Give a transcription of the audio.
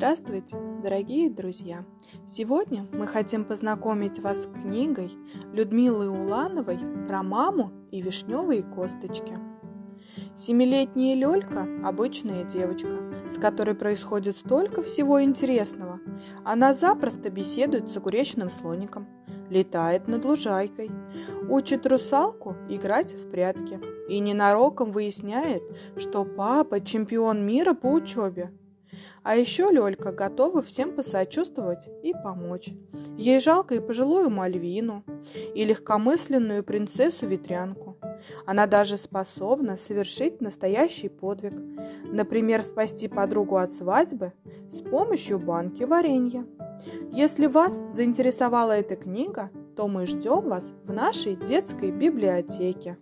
Здравствуйте, дорогие друзья! Сегодня мы хотим познакомить вас с книгой Людмилы Улановой про маму и вишневые косточки. Семилетняя Лёлька – обычная девочка, с которой происходит столько всего интересного. Она запросто беседует с огуречным слоником, летает над лужайкой, учит русалку играть в прятки и ненароком выясняет, что папа чемпион мира по учебе. А еще Лёлька готова всем посочувствовать и помочь. Ей жалко и пожилую Мальвину, и легкомысленную принцессу-ветрянку. Она даже способна совершить настоящий подвиг. Например, спасти подругу от свадьбы с помощью банки варенья. Если вас заинтересовала эта книга, то мы ждем вас в нашей детской библиотеке.